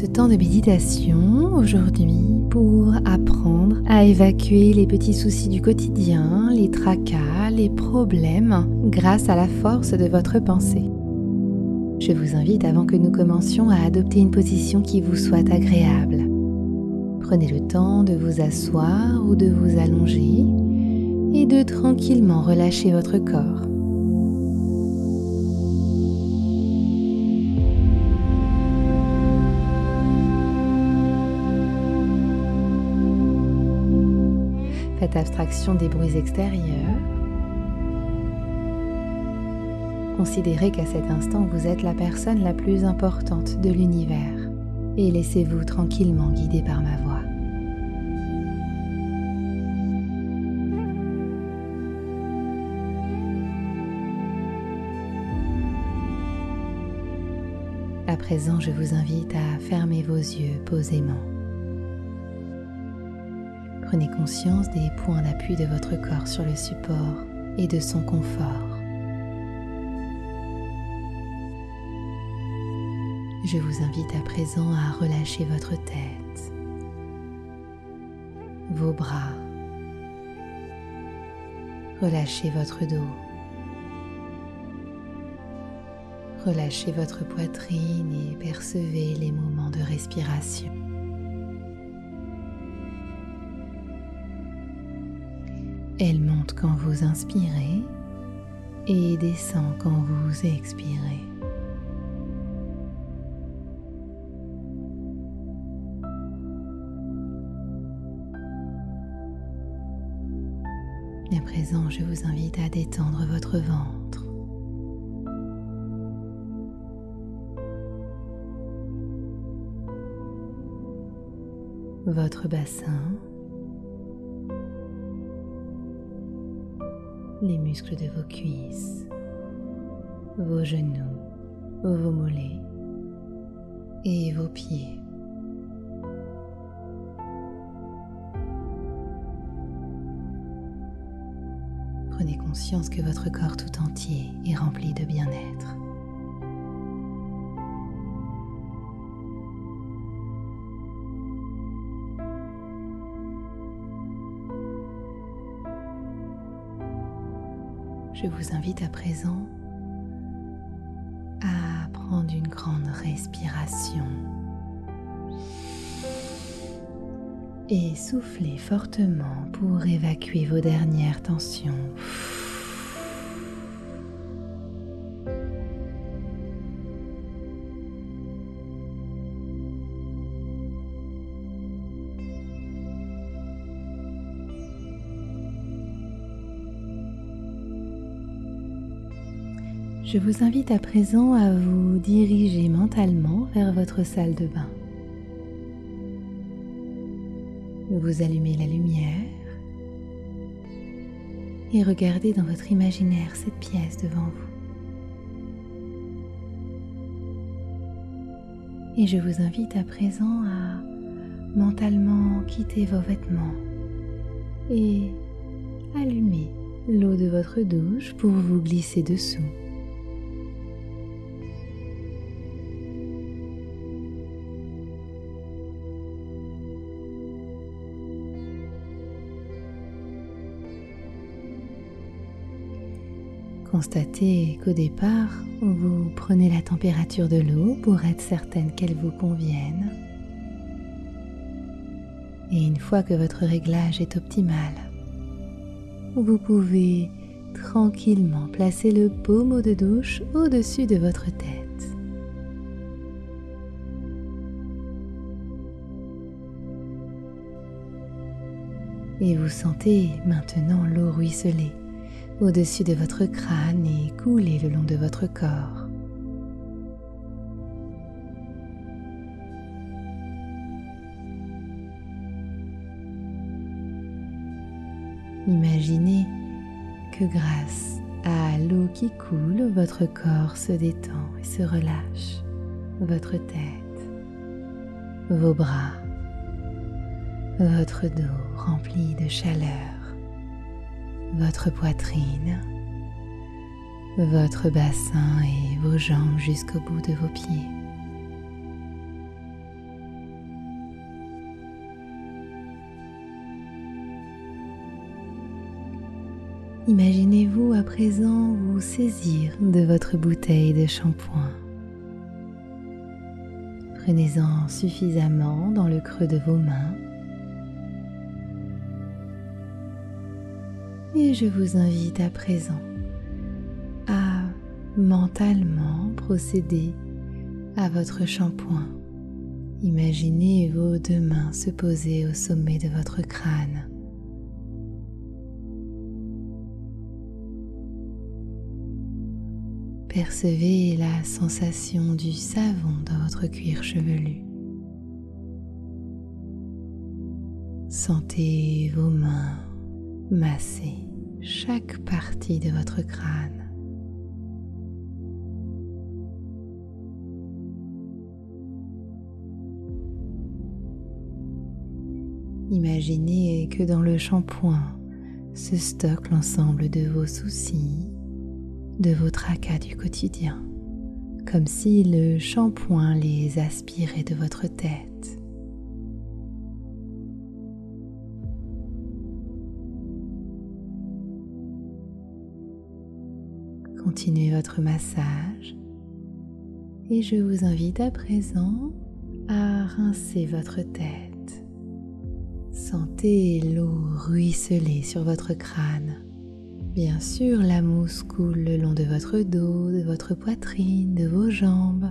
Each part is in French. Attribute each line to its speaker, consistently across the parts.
Speaker 1: ce temps de méditation aujourd'hui pour apprendre à évacuer les petits soucis du quotidien, les tracas, les problèmes grâce à la force de votre pensée. Je vous invite avant que nous commencions à adopter une position qui vous soit agréable. Prenez le temps de vous asseoir ou de vous allonger et de tranquillement relâcher votre corps. Abstraction des bruits extérieurs. Considérez qu'à cet instant, vous êtes la personne la plus importante de l'univers et laissez-vous tranquillement guider par ma voix. À présent, je vous invite à fermer vos yeux posément. Prenez conscience des points d'appui de votre corps sur le support et de son confort. Je vous invite à présent à relâcher votre tête, vos bras, relâchez votre dos, relâchez votre poitrine et percevez les moments de respiration. Elle monte quand vous inspirez et descend quand vous expirez. À présent, je vous invite à détendre votre ventre. Votre bassin. Les muscles de vos cuisses, vos genoux, vos mollets et vos pieds. Prenez conscience que votre corps tout entier est rempli de bien-être. Je vous invite à présent à prendre une grande respiration et souffler fortement pour évacuer vos dernières tensions. Je vous invite à présent à vous diriger mentalement vers votre salle de bain. Vous allumez la lumière et regardez dans votre imaginaire cette pièce devant vous. Et je vous invite à présent à mentalement quitter vos vêtements et allumer l'eau de votre douche pour vous glisser dessous. Constatez qu'au départ, vous prenez la température de l'eau pour être certaine qu'elle vous convienne. Et une fois que votre réglage est optimal, vous pouvez tranquillement placer le pommeau de douche au-dessus de votre tête. Et vous sentez maintenant l'eau ruisseler au-dessus de votre crâne et couler le long de votre corps. Imaginez que grâce à l'eau qui coule, votre corps se détend et se relâche. Votre tête, vos bras, votre dos rempli de chaleur votre poitrine, votre bassin et vos jambes jusqu'au bout de vos pieds. Imaginez-vous à présent vous saisir de votre bouteille de shampoing. Prenez-en suffisamment dans le creux de vos mains Et je vous invite à présent à mentalement procéder à votre shampoing. Imaginez vos deux mains se poser au sommet de votre crâne. Percevez la sensation du savon dans votre cuir chevelu. Sentez vos mains masser chaque partie de votre crâne. Imaginez que dans le shampoing se stocke l'ensemble de vos soucis, de vos tracas du quotidien, comme si le shampoing les aspirait de votre tête. Continuez votre massage et je vous invite à présent à rincer votre tête. Sentez l'eau ruisseler sur votre crâne Bien sûr, la mousse coule le long de votre dos, de votre poitrine, de vos jambes.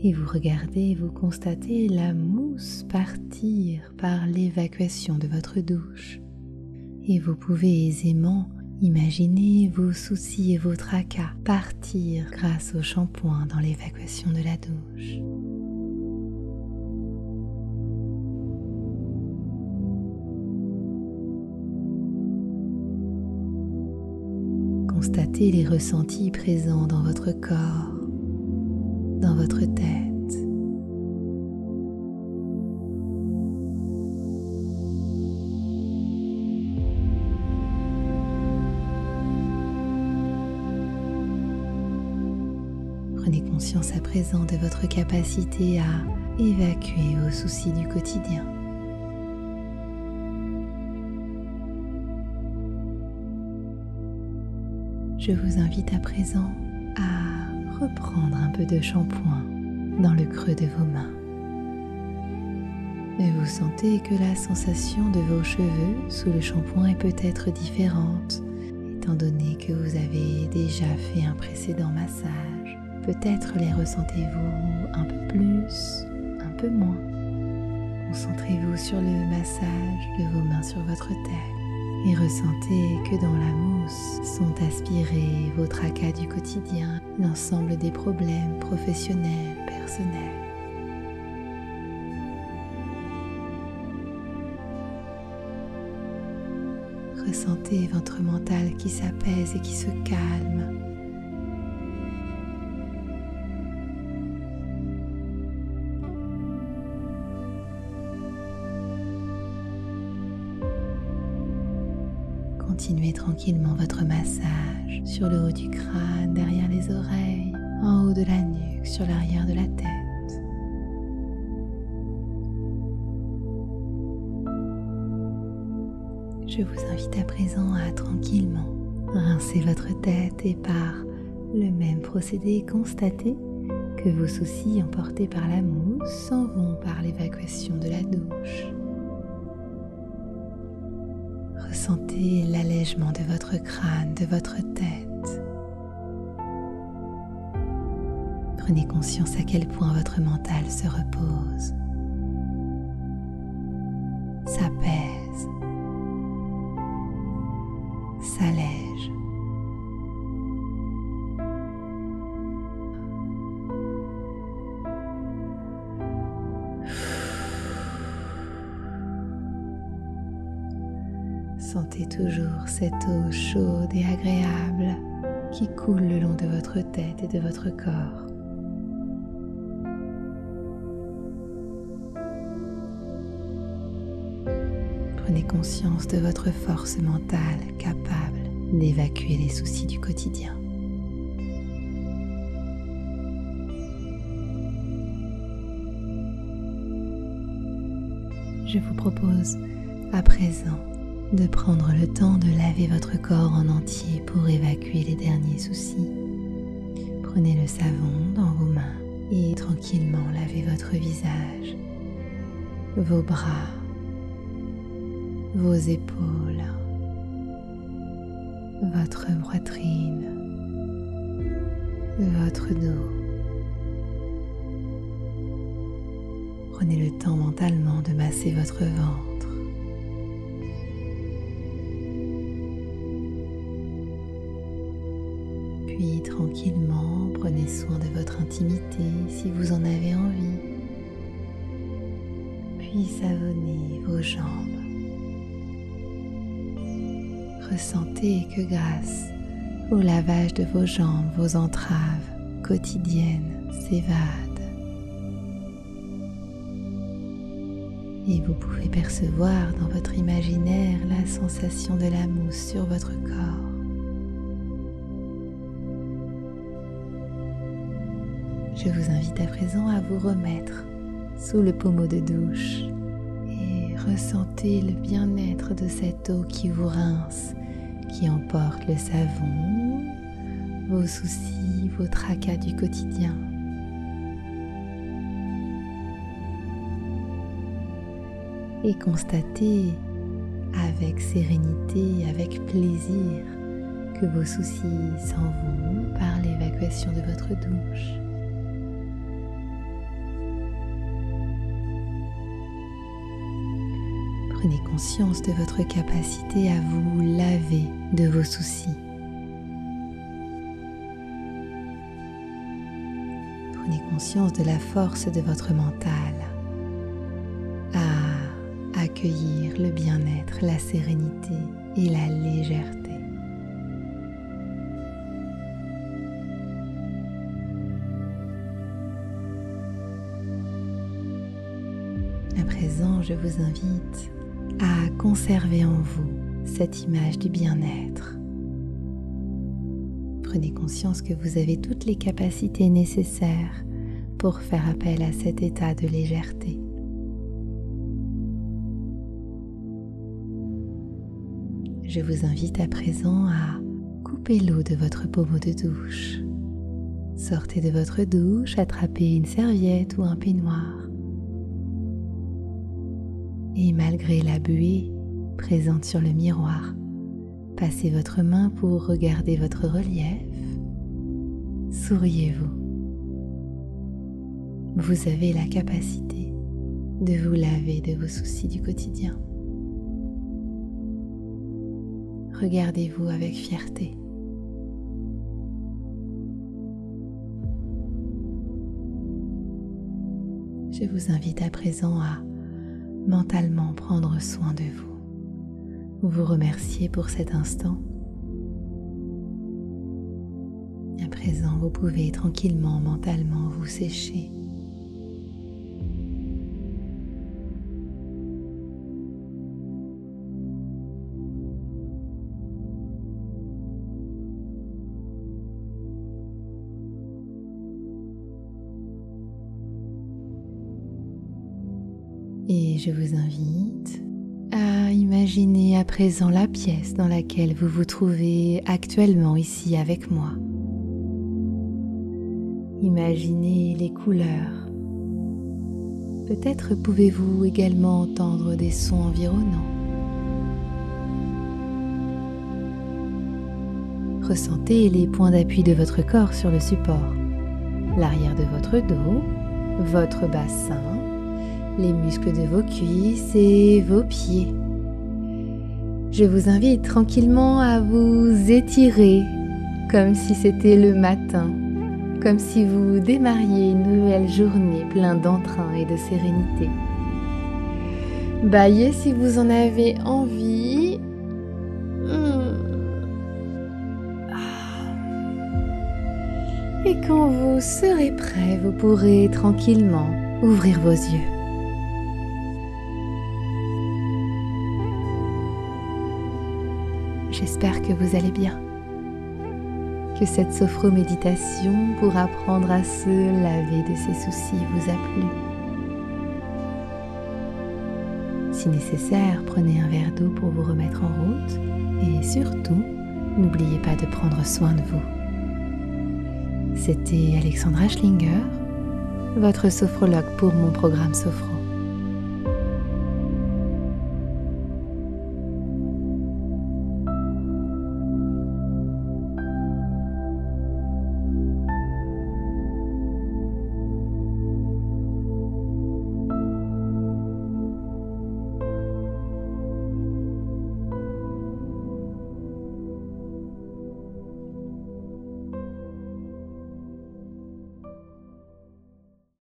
Speaker 1: Et vous regardez, vous constatez la mousse partir par l'évacuation de votre douche. Et vous pouvez aisément imaginer vos soucis et vos tracas partir grâce au shampoing dans l'évacuation de la douche. Constatez les ressentis présents dans votre corps, dans votre tête. Conscience à présent de votre capacité à évacuer vos soucis du quotidien. je vous invite à présent à reprendre un peu de shampoing dans le creux de vos mains. Et vous sentez que la sensation de vos cheveux sous le shampoing est peut-être différente, étant donné que vous avez déjà fait un précédent massage. Peut-être les ressentez-vous un peu plus, un peu moins. Concentrez-vous sur le massage de vos mains sur votre tête et ressentez que dans la mousse sont aspirés vos tracas du quotidien, l'ensemble des problèmes professionnels, personnels. Ressentez votre mental qui s'apaise et qui se calme Continuez tranquillement votre massage sur le haut du crâne, derrière les oreilles, en haut de la nuque, sur l'arrière de la tête. Je vous invite à présent à tranquillement rincer votre tête et par le même procédé constater que vos soucis emportés par la mousse s'en vont par l'évacuation de la douche. Ressentez l'allègement de votre crâne, de votre tête. Prenez conscience à quel point votre mental se repose, s'apaise, Sentez toujours cette eau chaude et agréable qui coule le long de votre tête et de votre corps. Prenez conscience de votre force mentale capable d'évacuer les soucis du quotidien. Je vous propose à présent de prendre le temps de laver votre corps en entier pour évacuer les derniers soucis. Prenez le savon dans vos mains et tranquillement lavez votre visage, vos bras, vos épaules, votre poitrine, votre dos. Prenez le temps mentalement de masser votre ventre. Tranquillement, prenez soin de votre intimité si vous en avez envie. Puis savonnez vos jambes. Ressentez que grâce au lavage de vos jambes, vos entraves quotidiennes s'évadent. Et vous pouvez percevoir dans votre imaginaire la sensation de la mousse sur votre corps. Je vous invite à présent à vous remettre sous le pommeau de douche et ressentez le bien-être de cette eau qui vous rince, qui emporte le savon, vos soucis, vos tracas du quotidien. et constatez avec sérénité, avec plaisir, que vos soucis s'en vont par l'évacuation de votre douche. Prenez conscience de votre capacité à vous laver de vos soucis. Prenez conscience de la force de votre mental accueillir le bien-être, la sérénité et la légèreté. À présent, je vous invite à conserver en vous cette image du bien-être. Prenez conscience que vous avez toutes les capacités nécessaires pour faire appel à cet état de légèreté. je vous invite à présent à couper l'eau de votre pommeau de douche. Sortez de votre douche, attrapez une serviette ou un peignoir. Et malgré la buée présente sur le miroir, passez votre main pour regarder votre relief. Souriez-vous. Vous avez la capacité de vous laver de vos soucis du quotidien. regardez-vous avec fierté. Je vous invite à présent à mentalement prendre soin de vous, vous remercier pour cet instant. À présent, vous pouvez tranquillement mentalement vous sécher Et je vous invite à imaginer à présent la pièce dans laquelle vous vous trouvez actuellement ici avec moi. Imaginez les couleurs. Peut-être pouvez-vous également entendre des sons environnants. Ressentez les points d'appui de votre corps sur le support, l'arrière de votre dos, votre bassin, les muscles de vos cuisses et vos pieds. Je vous invite tranquillement à vous étirer comme si c'était le matin, comme si vous démarriez une nouvelle journée plein d'entrain et de sérénité. Baillez si vous en avez envie. Hmm. Ah. Et quand vous serez prêt, vous pourrez tranquillement ouvrir vos yeux. J'espère que vous allez bien. Que cette sophro-méditation pour apprendre à se laver de ses soucis vous a plu. Si nécessaire, prenez un verre d'eau pour vous remettre en route et surtout, n'oubliez pas de prendre soin de vous. C'était Alexandra Schlinger, votre sophrologue pour mon programme Sophro.